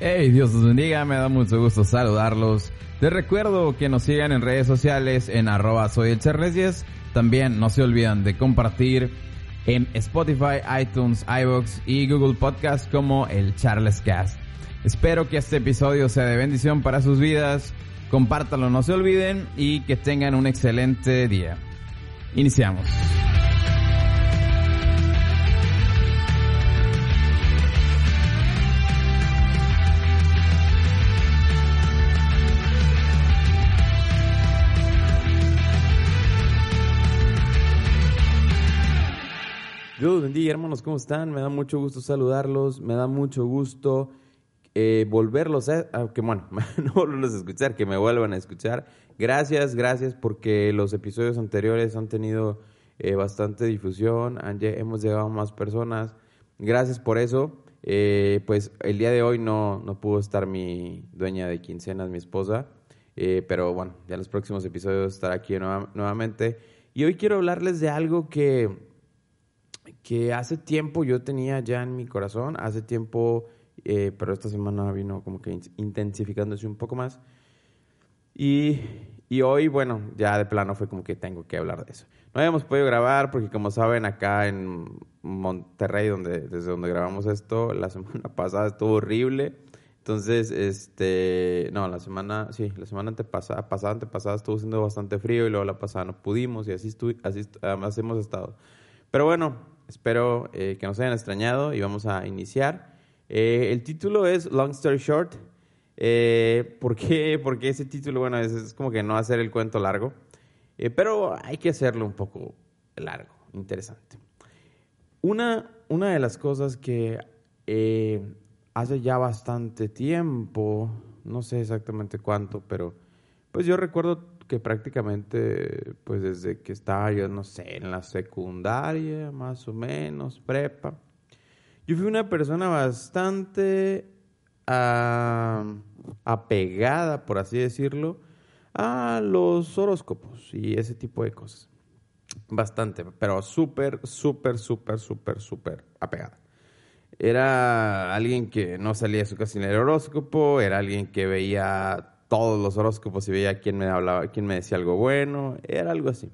Hey, Dios los bendiga, me da mucho gusto saludarlos. Les recuerdo que nos sigan en redes sociales en arroba soy el Charles 10. También no se olvidan de compartir en Spotify, iTunes, iVoox y Google Podcast como el Charles Cast. Espero que este episodio sea de bendición para sus vidas. Compártanlo, no se olviden y que tengan un excelente día. Iniciamos. Dios bendiga, hermanos, ¿cómo están? Me da mucho gusto saludarlos, me da mucho gusto eh, volverlos a, que bueno, no volverlos a escuchar, que me vuelvan a escuchar. Gracias, gracias, porque los episodios anteriores han tenido eh, bastante difusión, hemos llegado a más personas. Gracias por eso. Eh, pues el día de hoy no, no pudo estar mi dueña de quincenas, mi esposa, pero bueno, ya en los próximos episodios estará aquí nuevamente. Y hoy quiero hablarles de algo que que hace tiempo yo tenía ya en mi corazón, hace tiempo, eh, pero esta semana vino como que intensificándose un poco más. Y, y, hoy, bueno, ya de plano fue como que tengo que hablar de eso. No habíamos podido grabar porque, como saben, acá en Monterrey, donde, desde donde grabamos esto, la semana pasada estuvo horrible. Entonces, este, no, la semana, sí, la semana antepasada, pasada, antepasada estuvo siendo bastante frío y luego la pasada no pudimos y así, estu así, además hemos estado. Pero bueno, espero eh, que nos hayan extrañado y vamos a iniciar. Eh, el título es Long Story Short. Eh, ¿Por qué? Porque ese título, bueno, es, como que no hacer el cuento largo, pero hay que hacerlo un poco largo, interesante. Una, una de las cosas que hace ya bastante tiempo, no sé exactamente cuánto, pero pues yo recuerdo que prácticamente, pues desde que estaba yo, no sé, en la secundaria, más o menos, prepa, yo fui una persona bastante uh, apegada, por así decirlo, a los horóscopos y ese tipo de cosas. Bastante, pero súper, súper, súper, súper, súper apegada. Era alguien que no salía de su casa sin el horóscopo, era alguien que veía todos los horóscopos y veía quién me hablaba, quién me decía algo bueno, era algo así.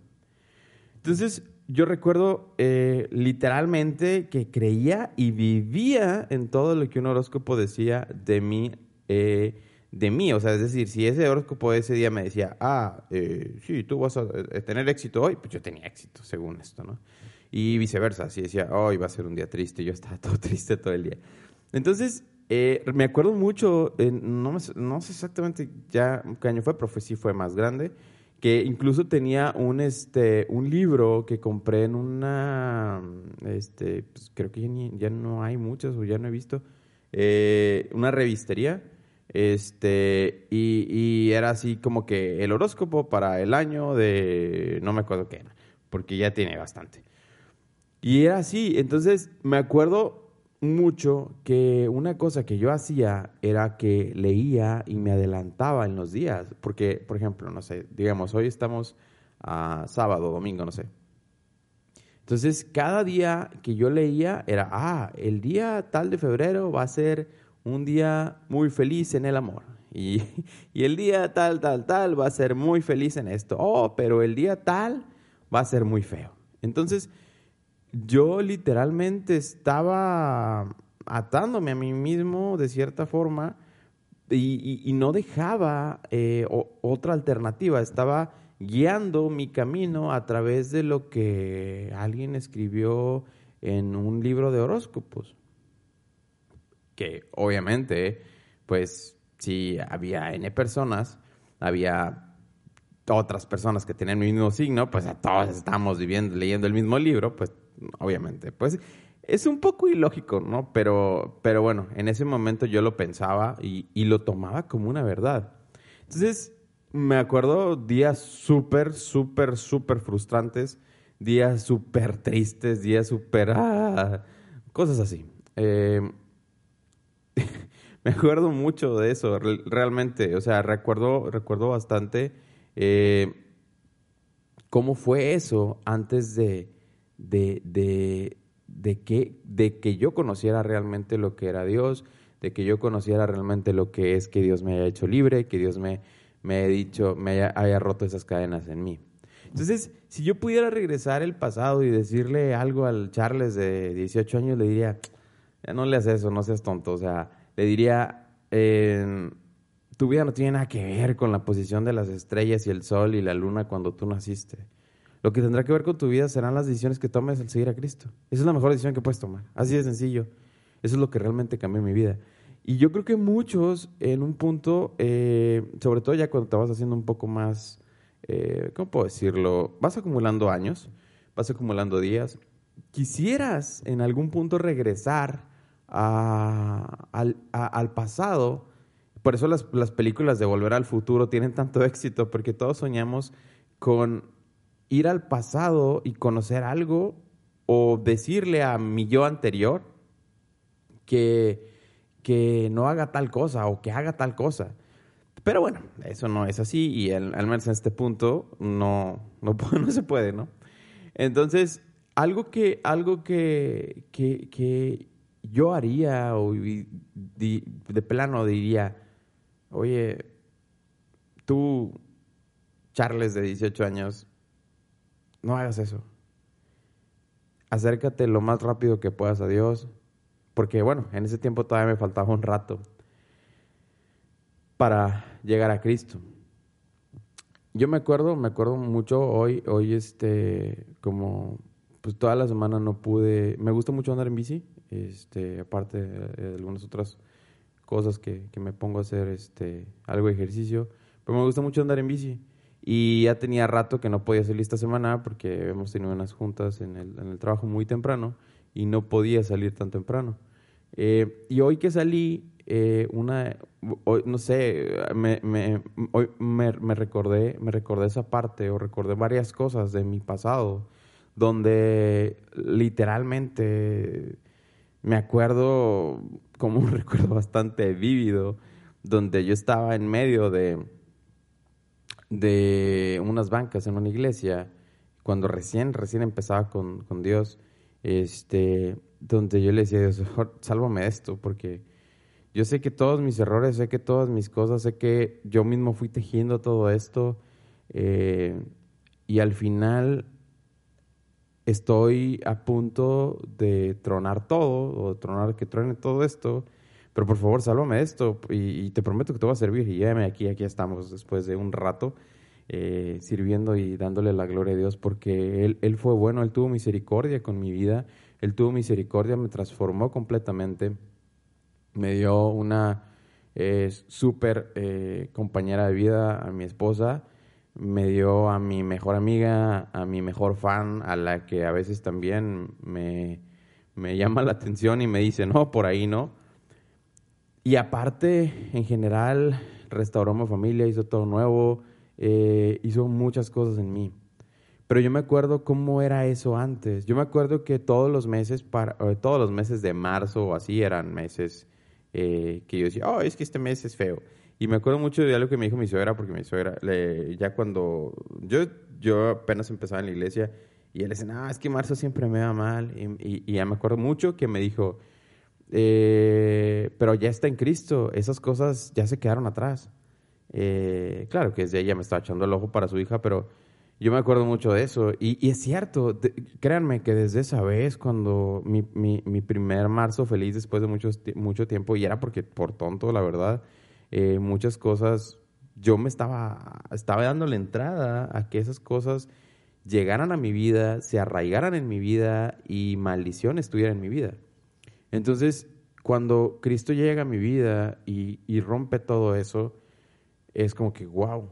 Entonces, yo recuerdo eh, literalmente que creía y vivía en todo lo que un horóscopo decía de mí, eh, de mí. O sea, es decir, si ese horóscopo ese día me decía, ah, eh, sí, tú vas a tener éxito hoy, pues yo tenía éxito, según esto, ¿no? Y viceversa, si decía, hoy va a ser un día triste, yo estaba todo triste todo el día. Entonces, eh, me acuerdo mucho, eh, no, no, sé exactamente ya qué año fue, pero fue, sí fue más grande, que incluso tenía un, este, un libro que compré en una, este, pues creo que ya, no hay muchas o ya no he visto, eh, una revistería, este, y, y, era así como que el horóscopo para el año de, no me acuerdo qué era, porque ya tiene bastante. Y era así, entonces me acuerdo mucho que una cosa que yo hacía era que leía y me adelantaba en los días, porque, por ejemplo, no sé, digamos, hoy estamos sábado, domingo, no sé. Entonces, cada día que yo leía era, ah, el día tal de febrero va a ser un día muy feliz en el amor. Y, y el día tal, tal, tal va a ser muy feliz en esto. Oh, pero el día tal va a ser muy feo. Entonces, yo literalmente estaba atándome a mí mismo de cierta forma y, no dejaba eh, otra alternativa, estaba guiando mi camino a través de lo que alguien escribió en un libro de horóscopos. Que obviamente, pues si había N personas, había otras personas que tenían el mismo signo, pues a todos estábamos viviendo, leyendo el mismo libro, pues obviamente. Pues es un poco ilógico, ¿no? Pero, pero bueno, en ese momento yo lo pensaba y, lo tomaba como una verdad. Entonces, me acuerdo días súper, súper, súper frustrantes, días súper tristes, días súper... Ah, cosas así. Eh, me acuerdo mucho de eso, realmente. O sea, recuerdo, recuerdo bastante eh, cómo fue eso antes de, de, de, de, que, de que yo conociera realmente lo que era Dios, de que yo conociera realmente lo que es que Dios me haya hecho libre, que Dios me, me haya dicho, me haya, haya roto esas cadenas en mí. Entonces, si yo pudiera regresar el pasado y decirle algo al Charles de 18 años, le diría, ya no le haces eso, no seas tonto. O sea, le diría, tu vida no tiene nada que ver con la posición de las estrellas y el sol y la luna cuando tú naciste. Lo que tendrá que ver con tu vida serán las decisiones que tomes al seguir a Cristo. Esa es la mejor decisión que puedes tomar. Así de sencillo. Eso es lo que realmente cambió mi vida. Y yo creo que muchos en un punto, eh, sobre todo ya cuando te vas haciendo un poco más, eh, ¿cómo puedo decirlo? Vas acumulando años, vas acumulando días. Quisieras en algún punto regresar al, pasado. Por eso las, las películas de Volver al Futuro tienen tanto éxito, porque todos soñamos con ir al pasado y conocer algo o decirle a mi yo anterior que, que no haga tal cosa o que haga tal cosa. Pero bueno, eso no es así y al, menos en este punto no, no, se puede, ¿no? Entonces, algo que, algo que, que, que yo haría o de plano diría, oye, tú, Charles de 18 años, no hagas eso. Acércate lo más rápido que puedas a Dios, porque bueno, en ese tiempo todavía me faltaba un rato para llegar a Cristo. Yo me acuerdo, me acuerdo mucho hoy, hoy este, como pues toda la semana no pude, me gusta mucho andar en bici, este, aparte de algunas otras cosas que, que, me pongo a hacer este, algo de ejercicio, pero me gusta mucho andar en bici. Y ya tenía rato que no podía salir esta semana porque hemos tenido unas juntas en el, en el trabajo muy temprano y no podía salir tan temprano. Eh, y hoy que salí, eh, una, hoy, no sé, me, me, hoy me, me, recordé, me recordé esa parte o recordé varias cosas de mi pasado donde literalmente me acuerdo como un recuerdo bastante vívido, donde yo estaba en medio de, de unas bancas en una iglesia, cuando recién, recién empezaba con, con Dios, este, donde yo le decía a Dios, sálvame de esto, porque yo sé que todos mis errores, sé que todas mis cosas, sé que yo mismo fui tejiendo todo esto, eh, y al final estoy a punto de tronar todo, o de tronar que truene todo esto, pero por favor, sálvame esto, y, te prometo que te voy a servir, y llévame aquí, aquí estamos, después de un rato, eh, sirviendo y dándole la gloria a Dios, porque él, él fue bueno, Él tuvo misericordia con mi vida, Él tuvo misericordia, me transformó completamente, me dio una eh, súper eh, compañera de vida a mi esposa, me dio a mi mejor amiga, a mi mejor fan, a la que a veces también me llama la atención y me dice, no, por ahí no. Y aparte, en general, restauró mi familia, hizo todo nuevo, eh, hizo muchas cosas en mí. Pero yo me acuerdo cómo era eso antes. Yo me acuerdo que todos los meses, para, todos los meses de marzo o así eran meses eh, que yo decía, oh, es que este mes es feo. Y me acuerdo mucho de algo que me dijo mi suegra, porque mi suegra, ya cuando yo, yo apenas empezaba en la iglesia, y él dice, no, es que marzo siempre me va mal. Y, y, ya me acuerdo mucho que me dijo, eh, pero ya está en Cristo, esas cosas ya se quedaron atrás. Eh, claro que desde ella me estaba echando el ojo para su hija, pero yo me acuerdo mucho de eso. Y, es cierto, créanme que desde esa vez, cuando mi, mi, mi primer marzo feliz después de mucho, mucho tiempo, y era porque por tonto, la verdad, eh, muchas cosas, yo me estaba, estaba dando la entrada a que esas cosas llegaran a mi vida, se arraigaran en mi vida y maldición estuviera en mi vida. Entonces, cuando Cristo llega a mi vida y, y rompe todo eso, es como que, wow,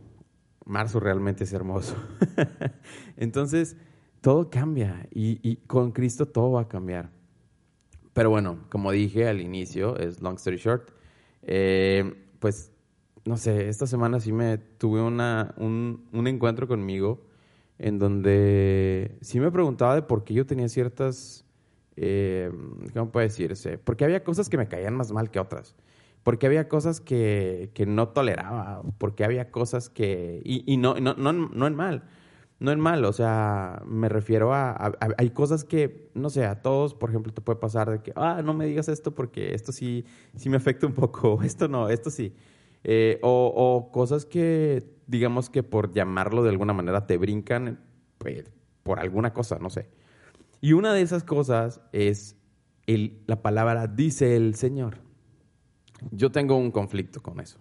marzo realmente es hermoso. Entonces, todo cambia y, y, con Cristo todo va a cambiar. Pero bueno, como dije al inicio, es long story short, eh, pues no sé, esta semana sí me tuve una, un, un encuentro conmigo en donde sí me preguntaba de por qué yo tenía ciertas, eh, ¿cómo puede decirse? Porque había cosas que me caían más mal que otras. Porque había cosas que, que no toleraba. Porque había cosas que... Y, y no, no, no, no en mal. No en mal. O sea, me refiero a, Hay cosas que, no sé, a todos, por ejemplo, te puede pasar de que, ah, no me digas esto porque esto sí, sí me afecta un poco. Esto no, esto sí. Eh, o, o, cosas que, digamos que por llamarlo de alguna manera, te brincan pues, por alguna cosa, no sé. Y una de esas cosas es el, la palabra dice el Señor. Yo tengo un conflicto con eso.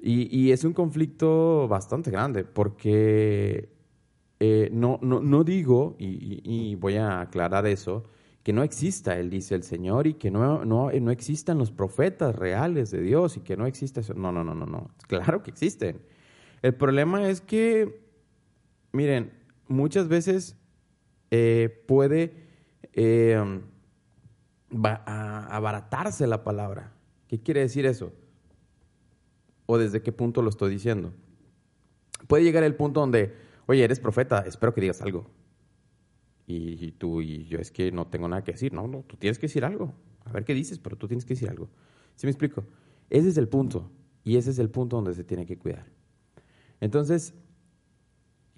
Y, y es un conflicto bastante grande porque eh, no, no, no, digo, y, voy a aclarar eso, que no exista Él dice el Señor y que no, no, no existan los profetas reales de Dios y que no exista eso. No, no, no, no, no. Claro que existen. El problema es que, miren, muchas veces eh, puede eh, abaratarse la palabra. ¿Qué quiere decir eso? ¿O desde qué punto lo estoy diciendo? Puede llegar el punto donde, oye, eres profeta, espero que digas algo. Y, tú y yo es que no tengo nada que decir. No, no, tú tienes que decir algo. A ver qué dices, pero tú tienes que decir algo. ¿Sí me explico? Ese es el punto. Y ese es el punto donde se tiene que cuidar. Entonces,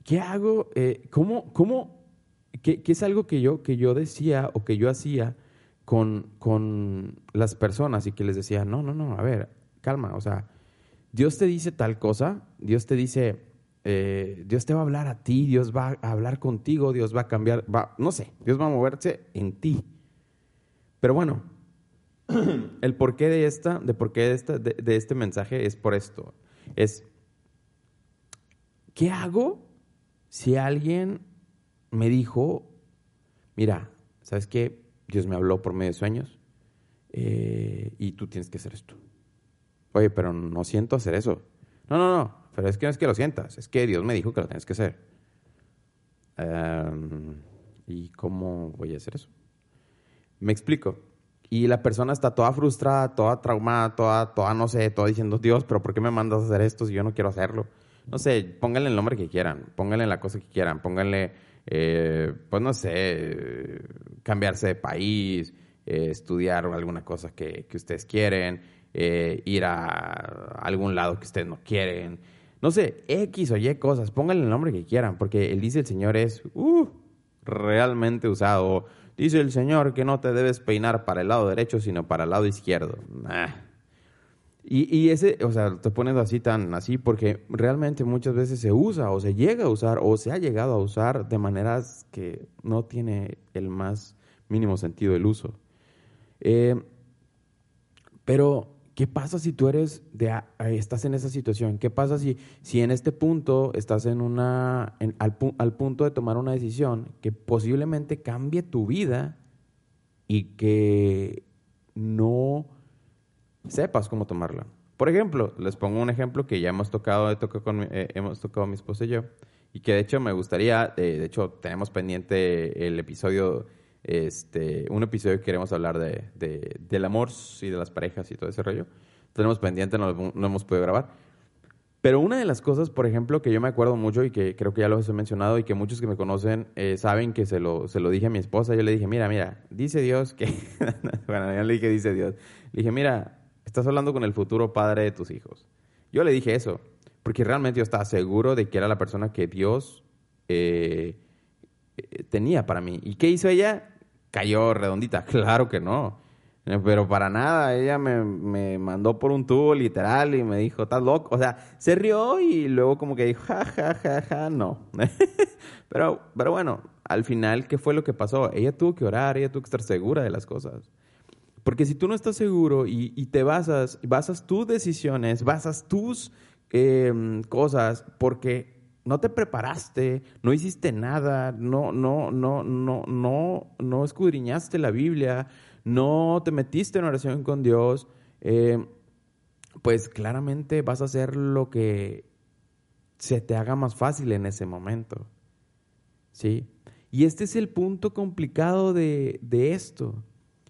¿qué hago? Eh, ¿Cómo, cómo qué, qué, es algo que yo, que yo decía o que yo hacía con, con las personas y que les decía, no, no, no, a ver, calma, o sea, Dios te dice tal cosa, Dios te dice, eh, Dios te va a hablar a ti, Dios va a hablar contigo, Dios va a cambiar, no sé, Dios va a moverse en ti. Pero bueno, el porqué de esta, de porqué de, esta, de este mensaje es por esto. Es, ¿qué hago si alguien me dijo, mira, ¿sabes qué? Dios me habló por medio de sueños eh, y tú tienes que hacer esto. Oye, pero no siento hacer eso. No, no, no, pero es que no es que lo sientas, es que Dios me dijo que lo tienes que hacer. ¿Y cómo voy a hacer eso? Me explico. Y la persona está toda frustrada, toda traumada, toda, toda no sé, toda diciendo, Dios, pero ¿por qué me mandas a hacer esto si yo no quiero hacerlo? No sé, pónganle el nombre que quieran, pónganle la cosa que quieran, pónganle, eh, pues no sé, cambiarse de país, eh, estudiar alguna cosa que, que ustedes quieren, eh, ir a algún lado que ustedes no quieren. No sé, X o Y cosas, pónganle el nombre que quieran, porque el dice el Señor es uh, realmente usado. Dice el Señor que no te debes peinar para el lado derecho, sino para el lado izquierdo. Y, y, ese, o sea, te pones así tan así porque realmente muchas veces se usa o se llega a usar o se ha llegado a usar de maneras que no tiene el más mínimo sentido el uso. Eh, pero ¿Qué pasa si tú eres de, estás en esa situación? ¿Qué pasa si, si en este punto estás en una, en, al, al, punto de tomar una decisión que posiblemente cambie tu vida y que no sepas cómo tomarla? Por ejemplo, les pongo un ejemplo que ya hemos tocado, con, eh, hemos tocado mi esposa y yo, y que de hecho me gustaría, eh, de hecho tenemos pendiente el episodio este, un episodio que queremos hablar de, de, del amor y de las parejas y todo ese rollo. Tenemos pendiente, no, no hemos podido grabar. Pero una de las cosas, por ejemplo, que yo me acuerdo mucho y que creo que ya lo he mencionado y que muchos que me conocen eh, saben que se lo, se lo dije a mi esposa. Yo le dije, mira, mira, dice Dios que... bueno, yo le dije, dice Dios. Le dije, mira, estás hablando con el futuro padre de tus hijos. Yo le dije eso, porque realmente yo estaba seguro de que era la persona que Dios eh, eh, tenía para mí. ¿Y qué hizo ella? Cayó redondita. Claro que no. Eh, pero para nada, ella me, me, mandó por un tubo literal y me dijo, estás loco. O sea, se rió y luego como que dijo, ja, ja, ja, ja, no. pero, pero bueno, al final, ¿qué fue lo que pasó? Ella tuvo que orar, ella tuvo que estar segura de las cosas. Porque si tú no estás seguro y, y te basas, basas tus decisiones, basas tus eh, cosas, porque no te preparaste, no hiciste nada, no, no, no, no, no, no escudriñaste la Biblia, no te metiste en oración con Dios, eh, pues claramente vas a hacer lo que se te haga más fácil en ese momento. ¿Sí? Y este es el punto complicado de, de esto.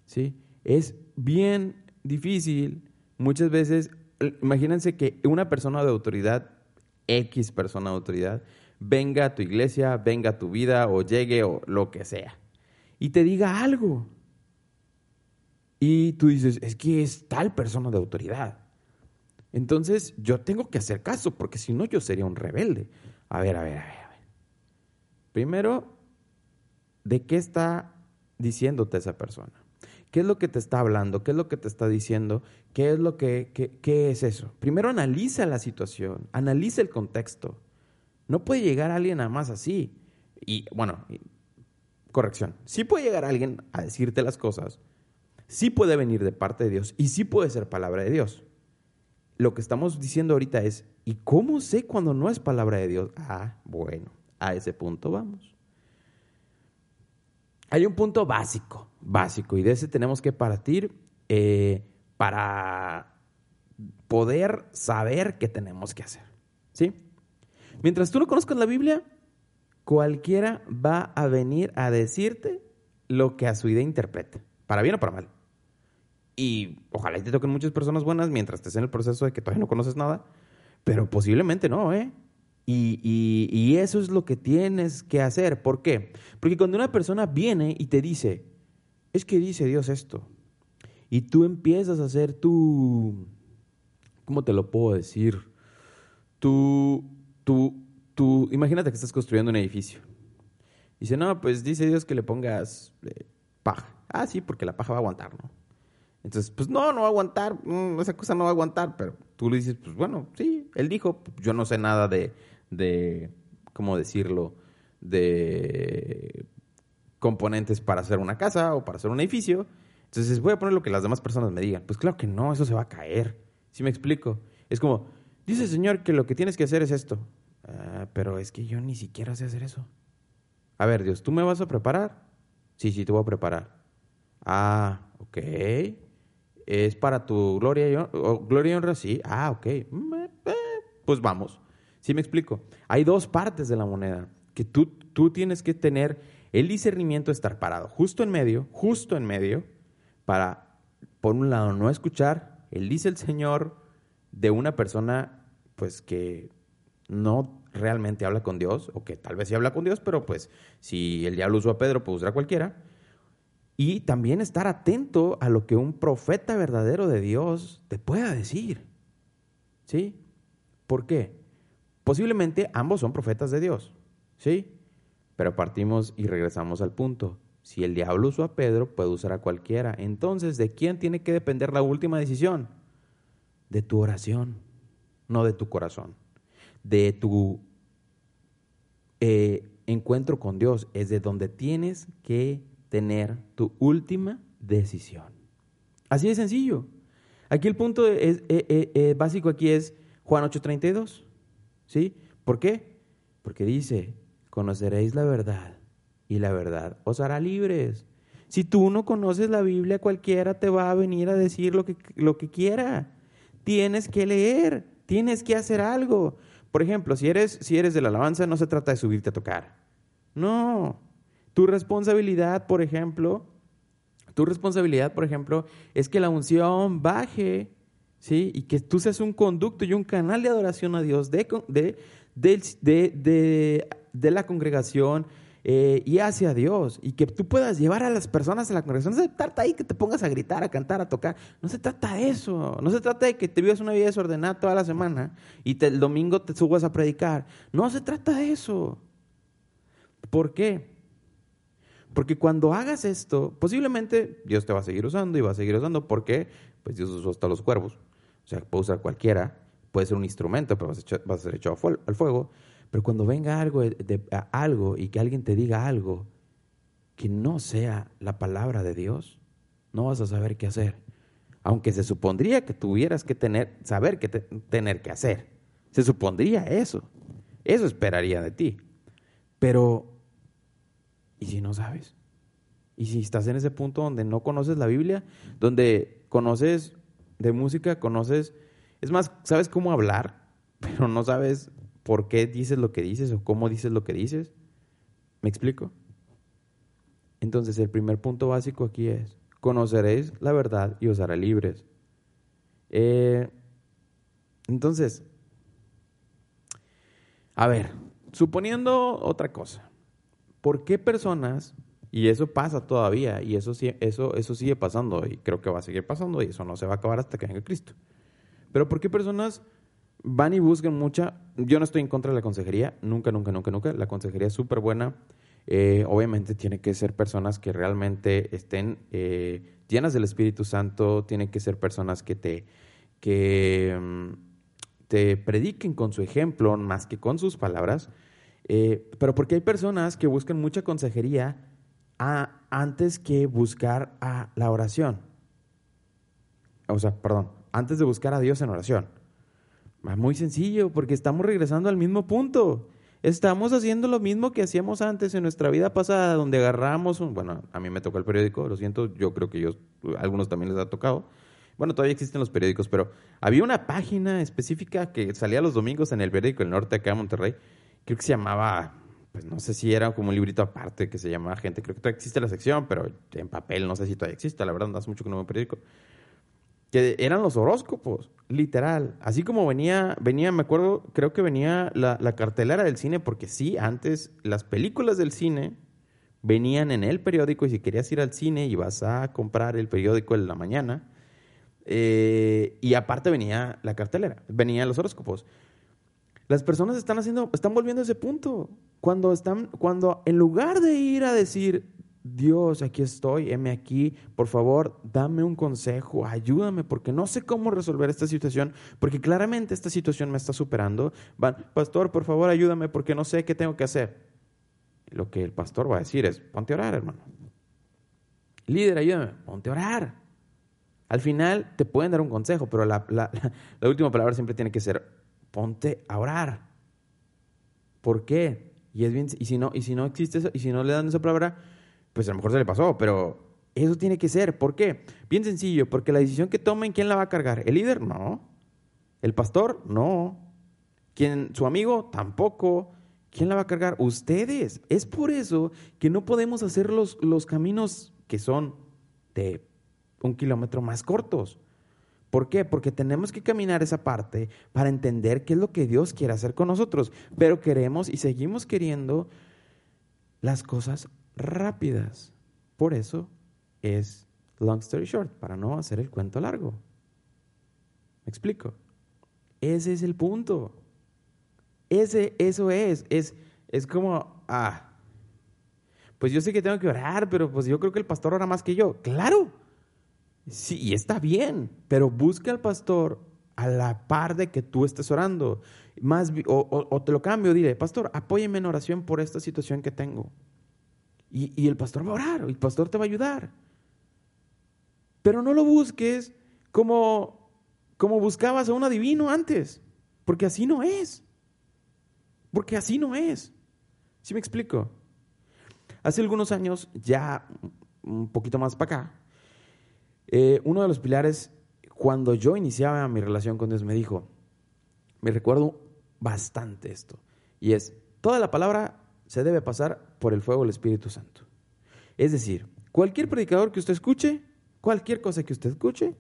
¿sí? Es bien difícil, muchas veces, imagínense que una persona de autoridad, X persona de autoridad, venga a tu iglesia, venga a tu vida o llegue o lo que sea, y te diga algo. Y tú dices, es que es tal persona de autoridad. Entonces yo tengo que hacer caso, porque si no yo sería un rebelde. A ver, a ver, a ver, a ver. Primero, ¿de qué está diciéndote esa persona? ¿Qué es lo que te está hablando? ¿Qué es lo que te está diciendo? ¿Qué es lo que qué, es eso? Primero analiza la situación, analiza el contexto. No puede llegar alguien nada más así. Y bueno, corrección, sí puede llegar alguien a decirte las cosas, sí puede venir de parte de Dios y sí puede ser palabra de Dios. Lo que estamos diciendo ahorita es, ¿y cómo sé cuando no es palabra de Dios? Ah, bueno, a ese punto vamos. Hay un punto básico, básico, y de ese tenemos que partir eh, para poder saber qué tenemos que hacer. ¿Sí? Mientras tú no conozcas la Biblia, cualquiera va a venir a decirte lo que a su idea interpreta, para bien o para mal. Y ojalá te toquen muchas personas buenas mientras estés en el proceso de que todavía no conoces nada, pero posiblemente no, ¿eh? Y, eso es lo que tienes que hacer. ¿Por qué? Porque cuando una persona viene y te dice, es que dice Dios esto, y tú empiezas a hacer tu, ¿cómo te lo puedo decir? Tu, tu, tu, imagínate que estás construyendo un edificio. Dice, no, pues dice Dios que le pongas eh, paja. Ah, sí, porque la paja va a aguantar, ¿no? Entonces, pues no, no va a aguantar, mm, esa cosa no va a aguantar, pero tú le dices, pues bueno, sí, él dijo, yo no sé nada de, de, ¿cómo decirlo?, de componentes para hacer una casa o para hacer un edificio. Entonces voy a poner lo que las demás personas me digan. Pues claro que no, eso se va a caer. ¿Sí me explico? Es como, dice el Señor que lo que tienes que hacer es esto. Ah, pero es que yo ni siquiera sé hacer eso. A ver, Dios, ¿tú me vas a preparar? Sí, sí, te voy a preparar. Ah, ok. ¿Es para tu gloria y honra? ¿Gloria y honra? Sí. Ah, ok. Mm, eh, pues vamos. ¿Sí me explico? Hay dos partes de la moneda que tú, tú tienes que tener el discernimiento de estar parado justo en medio, justo en medio, para, por un lado, no escuchar el dice el Señor de una persona, pues que no realmente habla con Dios, o que tal vez sí habla con Dios, pero pues si el diablo usó a Pedro, pues usará cualquiera. Y también estar atento a lo que un profeta verdadero de Dios te pueda decir. ¿Sí? ¿Por qué? Posiblemente ambos son profetas de Dios, ¿sí? Pero partimos y regresamos al punto. Si el diablo usó a Pedro, puede usar a cualquiera. Entonces, ¿de quién tiene que depender la última decisión? De tu oración, no de tu corazón. De tu eh, encuentro con Dios. Es de donde tienes que tener tu última decisión. Así de sencillo. Aquí el punto es, eh, eh, básico aquí es Juan 8:32. ¿Sí? ¿Por qué? Porque dice, conoceréis la verdad y la verdad os hará libres. Si tú no conoces la Biblia, cualquiera te va a venir a decir lo que, lo que quiera. Tienes que leer, tienes que hacer algo. Por ejemplo, si eres, si eres de la alabanza, no se trata de subirte a tocar. No. Tu responsabilidad, por ejemplo, tu responsabilidad, por ejemplo, es que la unción baje ¿sí? Y que tú seas un conducto y un canal de adoración a Dios de, de, de, la congregación eh, y hacia Dios. Y que tú puedas llevar a las personas a la congregación. No se trata ahí que te pongas a gritar, a cantar, a tocar. No se trata de eso. No se trata de que te vivas una vida desordenada toda la semana y el domingo te subas a predicar. No se trata de eso. ¿Por qué? Porque cuando hagas esto, posiblemente Dios te va a seguir usando y va a seguir usando. ¿Por qué? Pues Dios usó hasta los cuervos. O sea, puede usar cualquiera, puede ser un instrumento, pero vas a, ser echado al fuego. Pero cuando venga algo, de, algo y que alguien te diga algo que no sea la palabra de Dios, no vas a saber qué hacer. Aunque se supondría que tuvieras que tener, saber qué tener que hacer. Se supondría eso. Eso esperaría de ti. Pero, ¿y si no sabes? ¿Y si estás en ese punto donde no conoces la Biblia? Donde conoces de música conoces, es más, sabes cómo hablar, pero no sabes por qué dices lo que dices o cómo dices lo que dices. ¿Me explico? Entonces el primer punto básico aquí es, conoceréis la verdad y os hará libres. Eh, entonces, a ver, suponiendo otra cosa, ¿por qué personas, y eso pasa todavía, y eso, eso, eso sigue pasando, y creo que va a seguir pasando, y eso no se va a acabar hasta que venga Cristo, pero ¿por qué personas van y buscan mucha, yo no estoy en contra de la consejería, nunca, nunca, nunca, nunca, la consejería es súper buena, eh, obviamente tiene que ser personas que realmente estén eh, llenas del Espíritu Santo, tienen que ser personas que te, que, mm, te prediquen con su ejemplo más que con sus palabras, eh, pero porque hay personas que buscan mucha consejería a, antes que buscar a la oración. O sea, perdón, antes de buscar a Dios en oración. Muy sencillo, porque estamos regresando al mismo punto. Estamos haciendo lo mismo que hacíamos antes en nuestra vida pasada, donde agarramos, un, bueno, a mí me tocó el periódico, lo siento, yo creo que yo, a algunos también les ha tocado. Bueno, todavía existen los periódicos, pero había una página específica que salía los domingos en el periódico El Norte, acá en Monterrey, creo que se llamaba, pues no sé si era como un librito aparte que se llamaba Gente, creo que todavía existe la sección, pero en papel no sé si todavía existe, la verdad, hace mucho que no veo periódico que eran los horóscopos, literal. Así como venía, venía, me acuerdo, creo que venía la, la, cartelera del cine, porque sí, antes las películas del cine venían en el periódico y si querías ir al cine ibas a comprar el periódico en la mañana. Eh, y aparte venía la cartelera, venían los horóscopos. Las personas están haciendo, están volviendo a ese punto. Cuando están, cuando en lugar de ir a decir, Dios, aquí estoy, heme aquí, por favor, dame un consejo, ayúdame, porque no sé cómo resolver esta situación, porque claramente esta situación me está superando. Van, pastor, por favor, ayúdame, porque no sé qué tengo que hacer. Lo que el pastor va a decir es, ponte a orar, hermano. Líder, ayúdame, ponte a orar. Al final te pueden dar un consejo, pero la, última palabra siempre tiene que ser, ponte a orar. ¿Por qué? Y es bien, y si no, y si no existe y si no le dan esa palabra, pues a lo mejor se le pasó, pero eso tiene que ser. ¿Por qué? Bien sencillo, porque la decisión que tomen, ¿quién la va a cargar? ¿El líder? No. ¿El pastor? No. ¿Quién, ¿Su amigo? Tampoco. ¿Quién la va a cargar? Ustedes. Es por eso que no podemos hacer los, los caminos que son de un kilómetro más cortos. ¿Por qué? Porque tenemos que caminar esa parte para entender qué es lo que Dios quiere hacer con nosotros. Pero queremos y seguimos queriendo las cosas rápidas. Por eso es long story short, para no hacer el cuento largo. ¿Me explico? Ese es el punto. Ese, eso es. Es, es como, ah, pues yo sé que tengo que orar, pero pues yo creo que el pastor ora más que yo. Claro. Sí, y está bien, pero busca al pastor a la par de que tú estés orando. Más, o, o te lo cambio, dile, pastor, apóyeme en oración por esta situación que tengo. Y, el pastor va a orar, el pastor te va a ayudar. Pero no lo busques como, como buscabas a un adivino antes, porque así no es. Porque así no es. ¿Sí me explico? Hace algunos años, ya un poquito más para acá, eh, uno de los pilares, cuando yo iniciaba mi relación con Dios, me dijo, me recuerdo bastante esto, y es, toda la palabra se debe pasar por el fuego del Espíritu Santo. Es decir, cualquier predicador que usted escuche, cualquier cosa que usted escuche,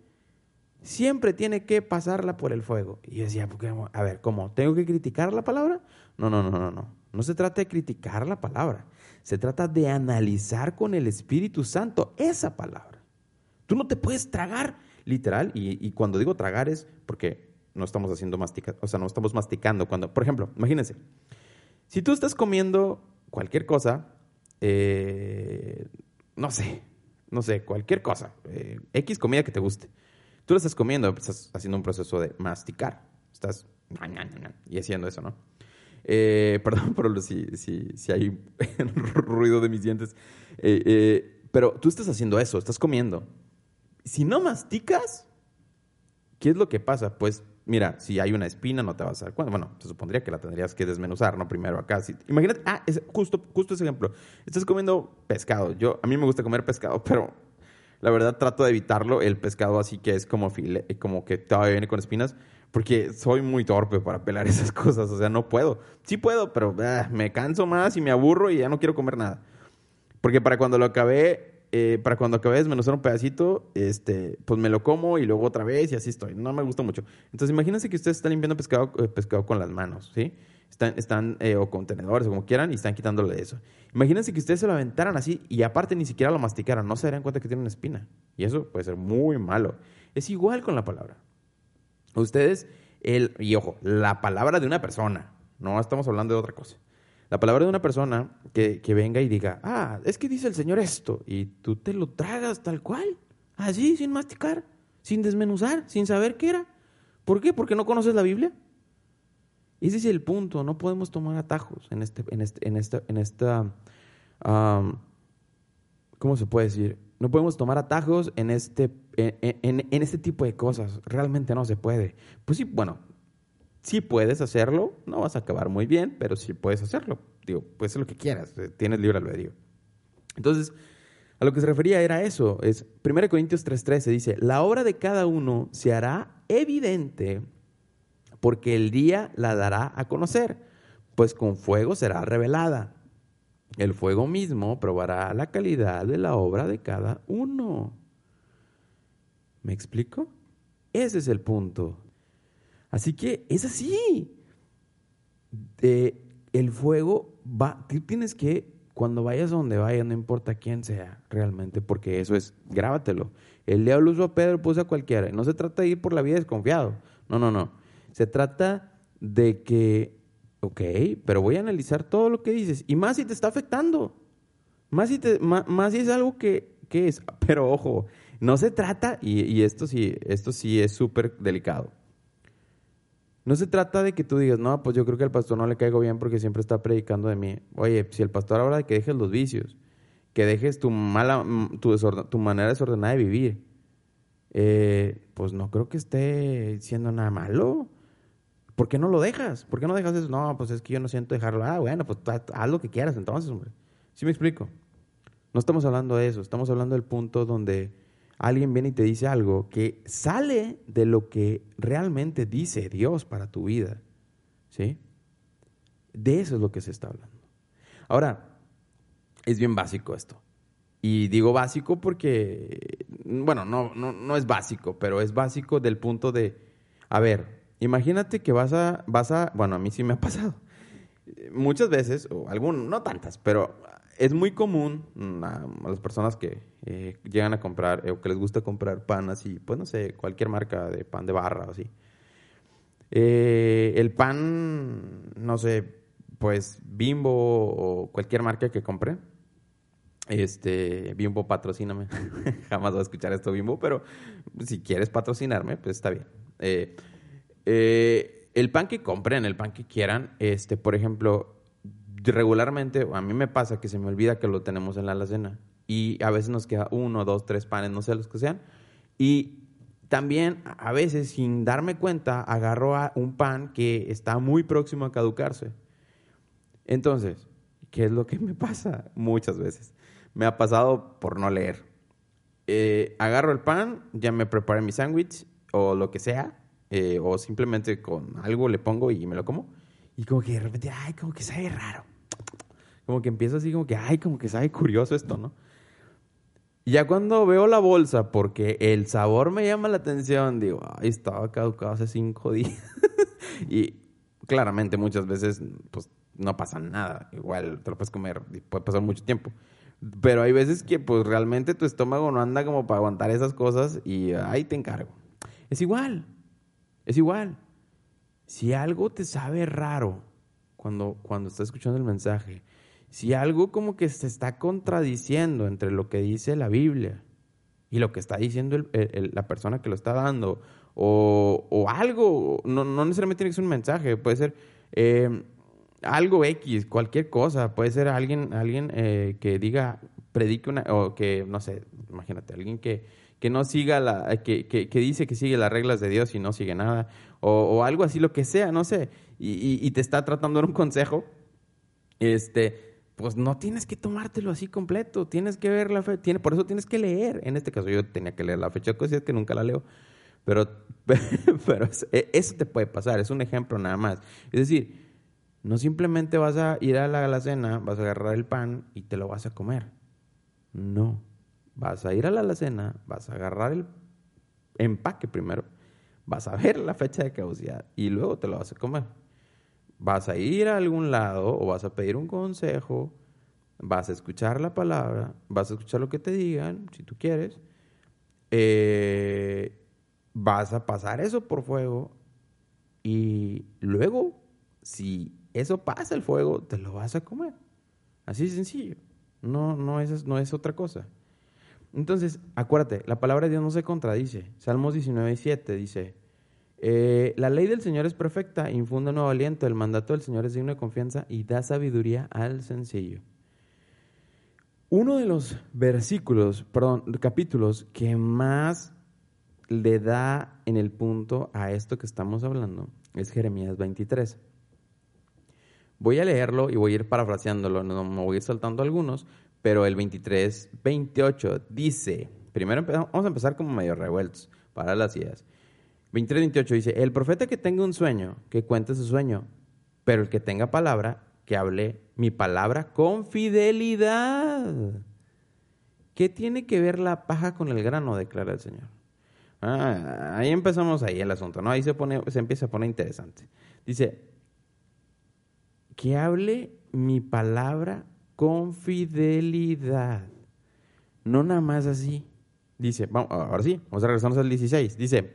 siempre tiene que pasarla por el fuego. Y yo decía, a ver, ¿cómo? ¿Tengo que criticar la palabra? No, no, no, no, no. No se trata de criticar la palabra. Se trata de analizar con el Espíritu Santo esa palabra. Tú no te puedes tragar, literal, y, y cuando digo tragar es porque no estamos haciendo mastica, o sea, no estamos masticando. Cuando, por ejemplo, imagínense, si tú estás comiendo cualquier cosa, eh, no sé, no sé, cualquier cosa, eh, X comida que te guste, tú la estás comiendo, estás haciendo un proceso de masticar, estás y haciendo eso, ¿no? Eh, perdón por si, si, si, hay ruido de mis dientes, pero tú estás haciendo eso, estás comiendo. Si no masticas, ¿qué es lo que pasa? Pues mira, si hay una espina no te vas a dar cuenta. Bueno, se supondría que la tendrías que desmenuzar, ¿no? Primero acá. imagínate, ah, es justo, justo ese ejemplo. Estás comiendo pescado. Yo, a mí me gusta comer pescado, pero la verdad trato de evitarlo. El pescado así que es como, file, como que todavía viene con espinas, porque soy muy torpe para pelar esas cosas. O sea, no puedo. Sí puedo, pero ah, me canso más y me aburro y ya no quiero comer nada. Porque para cuando lo acabé, eh, para cuando acabé de desmenuzar un pedacito, este, pues me lo como y luego otra vez y así estoy. No me gusta mucho. Entonces, imagínense que ustedes están limpiando pescado, eh, pescado con las manos, ¿sí? Están, están eh, o contenedores o como quieran y están quitándole eso. Imagínense que ustedes se lo aventaran así y aparte ni siquiera lo masticaran. No se darían cuenta que tiene una espina. Y eso puede ser muy malo. Es igual con la palabra. Ustedes, el, y ojo, la palabra de una persona. No estamos hablando de otra cosa. La palabra de una persona que, venga y diga, ah, es que dice el Señor esto, y tú te lo tragas tal cual, así, sin masticar, sin desmenuzar, sin saber qué era. ¿Por qué? Porque no conoces la Biblia. Ese es el punto, no podemos tomar atajos en, este, en, este, en esta, en esta ¿cómo se puede decir? No podemos tomar atajos en este, en, en este tipo de cosas, realmente no se puede. Pues sí, bueno, si puedes hacerlo, no vas a acabar muy bien, pero sí puedes hacerlo. Digo, puedes hacer lo que quieras, eh, tienes libre albedrío. Entonces, a lo que se refería era eso, es 1 Corintios 3:13 dice, la obra de cada uno se hará evidente porque el día la dará a conocer, pues con fuego será revelada. El fuego mismo probará la calidad de la obra de cada uno. ¿Me explico? Ese es el punto. Así que es así. el fuego va, tú tienes que, cuando vayas a donde vayas, no importa quién sea realmente, porque eso es, grábatelo. El diablo usó a Pedro, puso a cualquiera. No se trata de ir por la vida desconfiado. No, no, no. Se trata de que, ok, pero voy a analizar todo lo que dices. Y más si te está afectando. Más si, te, más, si es algo que, que, es. Pero ojo, no se trata, y, y esto sí, esto sí es súper delicado no se trata de que tú digas, no, pues yo creo que al pastor no le caigo bien porque siempre está predicando de mí. Oye, si el pastor habla de que dejes los vicios, que dejes tu, mala, tu, tu manera desordenada de vivir, eh, pues no creo que esté siendo nada malo. ¿Por qué no lo dejas? ¿Por qué no dejas eso? No, pues es que yo no siento dejarlo. Ah, bueno, pues haz lo que quieras entonces, hombre. ¿Sí me explico? No estamos hablando de eso, estamos hablando del punto donde alguien viene y te dice algo que sale de lo que realmente dice Dios para tu vida. ¿Sí? De eso es lo que se está hablando. Ahora, es bien básico esto. Y digo básico porque, bueno, no, no, no es básico, pero es básico del punto de, a ver, imagínate que vas a, vas a, bueno, a mí sí me ha pasado. Muchas veces, o algún, no tantas, pero es muy común mm, a, las personas que eh, llegan a comprar eh, o que les gusta comprar pan así, pues no sé, cualquier marca de pan de barra o así. Eh, el pan, no sé, pues Bimbo o cualquier marca que compre. Este, Bimbo, patrocíname. Jamás voy a escuchar esto, Bimbo, pero si quieres patrocinarme, pues está bien. el pan que compren, el pan que quieran, este, por ejemplo, regularmente, a mí me pasa que se me olvida que lo tenemos en la alacena. Y a veces nos queda uno, dos, tres panes, no sé los que sean. Y también a veces, sin darme cuenta, agarro un pan que está muy próximo a caducarse. Entonces, ¿qué es lo que me pasa? Muchas veces. Me ha pasado por no leer. Eh, agarro el pan, ya me preparé mi sándwich o lo que sea, eh, o simplemente con algo le pongo y me lo como. Y como que de repente, ay, como que sabe raro. Como que empiezo así como que, ay, como que sabe curioso esto, ¿no? Y ya cuando veo la bolsa, porque el sabor me llama la atención, digo, ay, estaba caducado hace cinco días. y claramente muchas veces, pues, no pasa nada. Igual te lo puedes comer, puede pasar mucho tiempo. Pero hay veces que, pues, realmente tu estómago no anda como para aguantar esas cosas y ahí te encargo. Es igual, es igual. Si algo te sabe raro cuando, cuando estás escuchando el mensaje, si algo como que se está contradiciendo entre lo que dice la Biblia y lo que está diciendo la persona que lo está dando, o, algo, no, necesariamente tiene que ser un mensaje, puede ser eh, algo X, cualquier cosa, puede ser alguien, alguien eh, que diga, predique una, o que, no sé, imagínate, alguien que, que no siga la, que, que, dice que sigue las reglas de Dios y no sigue nada, o, algo así, lo que sea, no sé, y, y, te está tratando de un consejo, este, pues no tienes que tomártelo así completo, tienes que ver la fecha, por eso tienes que leer. En este caso yo tenía que leer la fecha, cosas que nunca la leo, pero, pero e, eso te puede pasar, es un ejemplo nada más. Es decir, no simplemente vas a ir a la alacena, vas a agarrar el pan y te lo vas a comer. No, vas a ir a la alacena, vas a agarrar el empaque primero, vas a ver la fecha de caducidad y luego te lo vas a comer. Vas a ir a algún lado o vas a pedir un consejo, vas a escuchar la palabra, vas a escuchar lo que te digan, si tú quieres, eh, vas a pasar eso por fuego y luego, si eso pasa el fuego, te lo vas a comer. Así de sencillo. No, no, es, no es otra cosa. Entonces, acuérdate, la palabra de Dios no se contradice. Salmos 19, 7 dice, eh, la ley del Señor es perfecta, infunde nuevo aliento, el mandato del Señor es digno de confianza y da sabiduría al sencillo. Uno de los versículos, perdón, capítulos que más le da en el punto a esto que estamos hablando es Jeremías 23. Voy a leerlo y voy a ir parafraseándolo, no me voy a ir saltando algunos, pero el 23, 28 dice, primero vamos a empezar como medio revueltos para las ideas. 23, 28 dice, el profeta que tenga un sueño, que cuente su sueño, pero el que tenga palabra, que hable mi palabra con fidelidad. ¿Qué tiene que ver la paja con el grano? declara el Señor. Ah, ahí empezamos ahí el asunto, ¿no? Ahí se, pone, se empieza a poner interesante. Dice, que hable mi palabra con fidelidad. No nada más así. Dice, vamos, ahora sí, vamos a regresarnos al 16. Dice,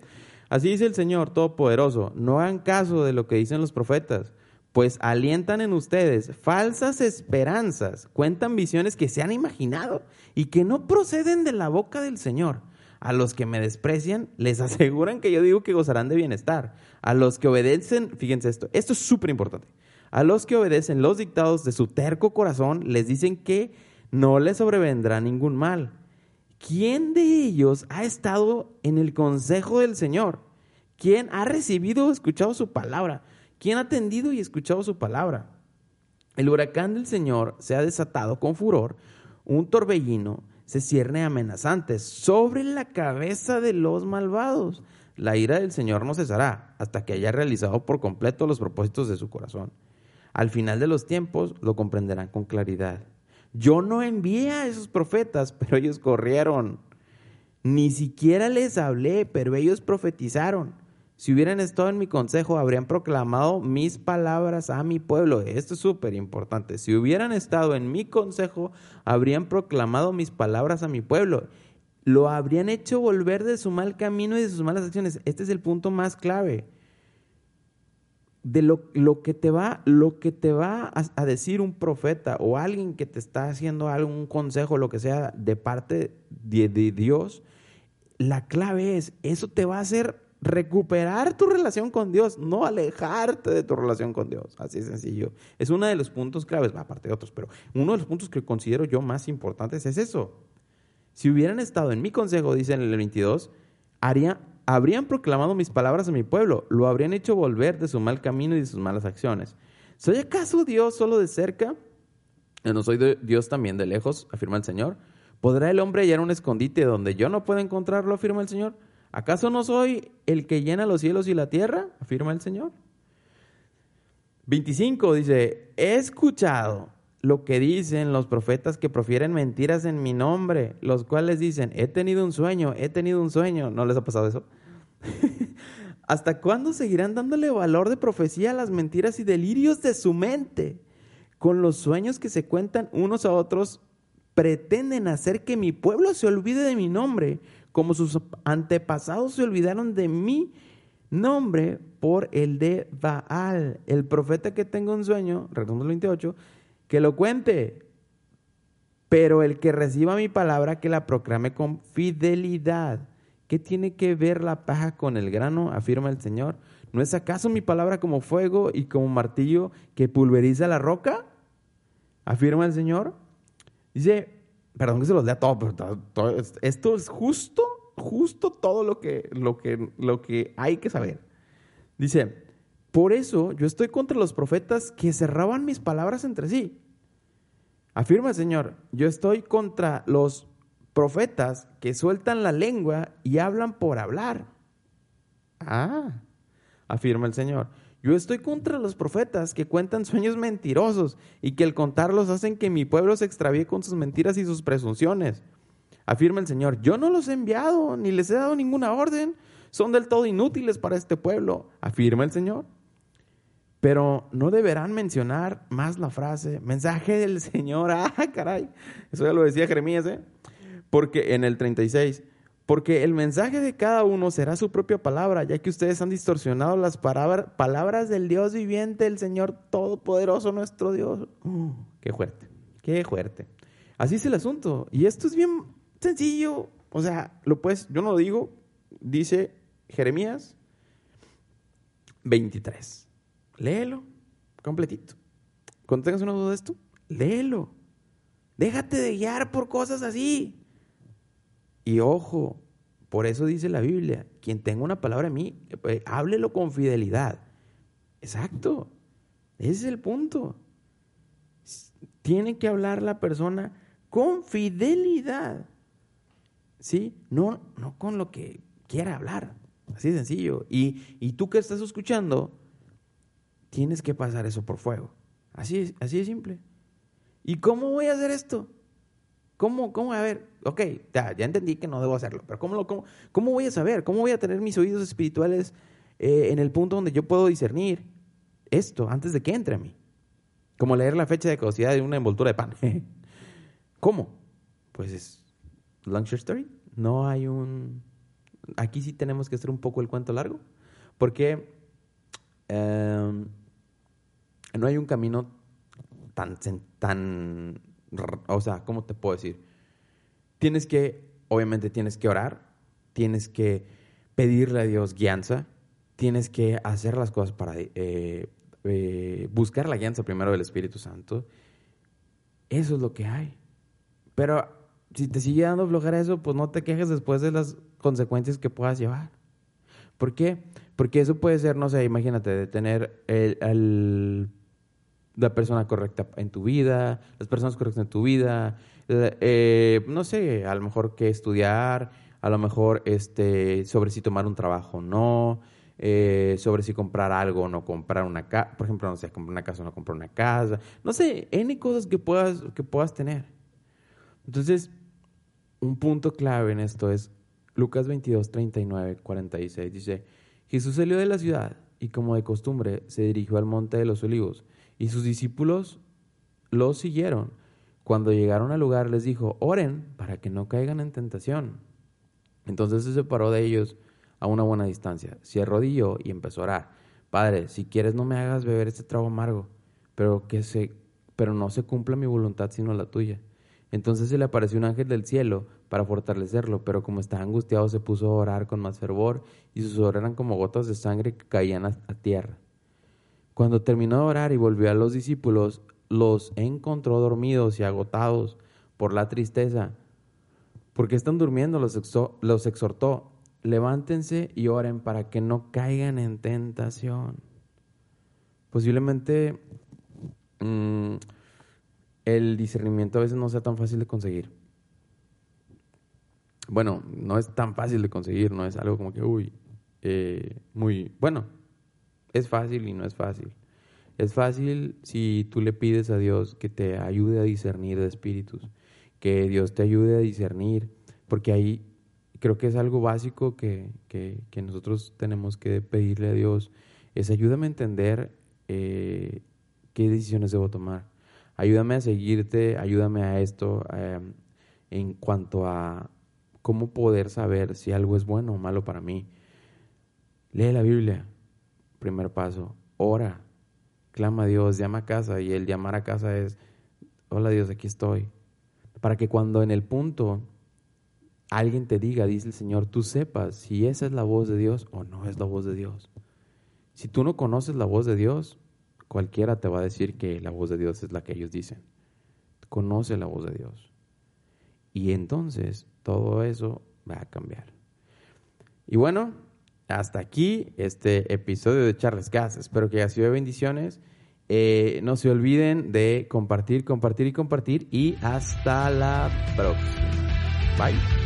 así dice el Señor Todopoderoso, no hagan caso de lo que dicen los profetas, pues alientan en ustedes falsas esperanzas, cuentan visiones que se han imaginado y que no proceden de la boca del Señor. A los que me desprecian, les aseguran que yo digo que gozarán de bienestar. A los que obedecen, fíjense esto, esto es súper importante. A los que obedecen los dictados de su terco corazón les dicen que no les sobrevendrá ningún mal. ¿Quién de ellos ha estado en el consejo del Señor? ¿Quién ha recibido o escuchado su palabra? ¿Quién ha atendido y escuchado su palabra? El huracán del Señor se ha desatado con furor, un torbellino se cierne amenazante sobre la cabeza de los malvados. La ira del Señor no cesará hasta que haya realizado por completo los propósitos de su corazón. Al final de los tiempos lo comprenderán con claridad. Yo no envié a esos profetas, pero ellos corrieron. Ni siquiera les hablé, pero ellos profetizaron. Si hubieran estado en mi consejo, habrían proclamado mis palabras a mi pueblo. Esto es súper importante. Si hubieran estado en mi consejo, habrían proclamado mis palabras a mi pueblo. Lo habrían hecho volver de su mal camino y de sus malas acciones. Este es el punto más clave de lo, que te va, lo que te va a, decir un profeta o alguien que te está haciendo algún consejo, lo que sea, de parte de, de Dios, la clave es, eso te va a hacer recuperar tu relación con Dios, no alejarte de tu relación con Dios. Así de sencillo. Es uno de los puntos claves, aparte de otros, pero uno de los puntos que considero yo más importantes es eso. Si hubieran estado en mi consejo, dice en el 22, haría, habrían proclamado mis palabras a mi pueblo, lo habrían hecho volver de su mal camino y de sus malas acciones. ¿Soy acaso Dios solo de cerca? ¿No soy Dios también de lejos? afirma el Señor. ¿Podrá el hombre hallar un escondite donde yo no pueda encontrarlo? afirma el Señor. ¿Acaso no soy el que llena los cielos y la tierra? afirma el Señor. 25 dice, he escuchado lo que dicen los profetas que profieren mentiras en mi nombre, los cuales dicen, he tenido un sueño, he tenido un sueño. ¿No les ha pasado eso? ¿Hasta cuándo seguirán dándole valor de profecía a las mentiras y delirios de su mente? Con los sueños que se cuentan unos a otros, pretenden hacer que mi pueblo se olvide de mi nombre, como sus antepasados se olvidaron de mi nombre por el de Baal. El profeta que tenga un sueño, retomando 28, que lo cuente. Pero el que reciba mi palabra, que la proclame con fidelidad. ¿Qué tiene que ver la paja con el grano? afirma el Señor. ¿No es acaso mi palabra como fuego y como martillo que pulveriza la roca? afirma el Señor. Dice, perdón que se los lea todo, pero esto es justo, justo todo lo que, lo, que, lo que hay que saber. Dice, por eso yo estoy contra los profetas que cerraban mis palabras entre sí. Afirma el Señor, yo estoy contra los profetas que sueltan la lengua y hablan por hablar. Ah, afirma el Señor. Yo estoy contra los profetas que cuentan sueños mentirosos y que al contarlos hacen que mi pueblo se extravíe con sus mentiras y sus presunciones. Afirma el Señor, yo no los he enviado, ni les he dado ninguna orden. Son del todo inútiles para este pueblo, afirma el Señor. Pero no deberán mencionar más la frase, mensaje del Señor. Ah, caray. Eso ya lo decía Jeremías, ¿eh? Porque en el 36, porque el mensaje de cada uno será su propia palabra, ya que ustedes han distorsionado las palabras del Dios viviente, el Señor Todopoderoso, nuestro Dios. Uh, qué fuerte, qué fuerte. Así es el asunto. Y esto es bien sencillo. O sea, lo puedes, yo no lo digo, dice Jeremías 23. Léelo, completito. Cuando tengas una duda de esto, léelo. Déjate de guiar por cosas así. Y ojo, por eso dice la Biblia, quien tenga una palabra a mí, eh, háblelo con fidelidad. Exacto. Ese es el punto. Tiene que hablar la persona con fidelidad. ¿Sí? No, no con lo que quiera hablar. Así de sencillo. Y, y tú que estás escuchando, tienes que pasar eso por fuego. Así es, así de simple. ¿Y cómo voy a hacer esto? ¿Cómo, cómo? A ver, ok, ya, entendí que no debo hacerlo, pero ¿cómo, lo, cómo, ¿cómo voy a saber? ¿Cómo voy a tener mis oídos espirituales eh, en el punto donde yo puedo discernir esto antes de que entre a mí? Como leer la fecha de caducidad de una envoltura de pan. ¿Cómo? Pues es long story. No hay un... Aquí sí tenemos que hacer un poco el cuento largo, porque em, no hay un camino tan, tan o sea, ¿cómo te puedo decir? Tienes que, obviamente tienes que orar, tienes que pedirle a Dios guianza, tienes que hacer las cosas para eh, eh, buscar la guianza primero del Espíritu Santo. Eso es lo que hay. Pero si te sigue dando flojera eso, pues no te quejes después de las consecuencias que puedas llevar. ¿Por qué? Porque eso puede ser, no sé, imagínate, de tener el, el la persona correcta en tu vida, las personas correctas en tu vida, eh, no sé, a lo mejor qué estudiar, a lo mejor este, sobre si tomar un trabajo o no, eh, sobre si comprar algo o no comprar una casa, por ejemplo, no sé, comprar una casa o no comprar una casa, no sé, N cosas que puedas, que puedas tener. Entonces, un punto clave en esto es Lucas 22, 39, 46, dice, Jesús salió de la ciudad y como de costumbre se dirigió al monte de los olivos y sus discípulos lo siguieron. Cuando llegaron al lugar les dijo, oren para que no caigan en tentación. Entonces se separó de ellos a una buena distancia, se arrodilló y empezó a orar. Padre, si quieres no me hagas beber este trago amargo, pero, que se, pero no se cumpla mi voluntad sino la tuya. Entonces se le apareció un ángel del cielo para fortalecerlo, pero como estaba angustiado se puso a orar con más fervor y sus oras eran como gotas de sangre que caían a tierra. Cuando terminó de orar y volvió a los discípulos, los encontró dormidos y agotados por la tristeza. porque están durmiendo? Los, exhortó, levántense y oren para que no caigan en tentación. Posiblemente mm, el discernimiento a veces no sea tan fácil de conseguir. Bueno, no es tan fácil de conseguir, no es algo como que, uy, eh, muy, bueno, es fácil y no es fácil. Es fácil si tú le pides a Dios que te ayude a discernir de espíritus, que Dios te ayude a discernir, porque ahí creo que es algo básico que, nosotros tenemos que pedirle a Dios, es ayúdame a entender eh, qué decisiones debo tomar. Ayúdame a seguirte, ayúdame a esto eh, en cuanto a cómo poder saber si algo es bueno o malo para mí. Lee la Biblia, primer paso, ora, clama a Dios, llama a casa y el llamar a casa es, hola Dios, aquí estoy. Para que cuando en el punto alguien te diga, dice el Señor, tú sepas si esa es la voz de Dios o no es la voz de Dios. Si tú no conoces la voz de Dios, cualquiera te va a decir que la voz de Dios es la que ellos dicen. Conoce la voz de Dios. Y entonces todo eso va a cambiar. Y bueno, hasta aquí este episodio de Charles Gas. Espero que haya sido de bendiciones. Eh, no se olviden de compartir, compartir y compartir. Y hasta la próxima. Bye.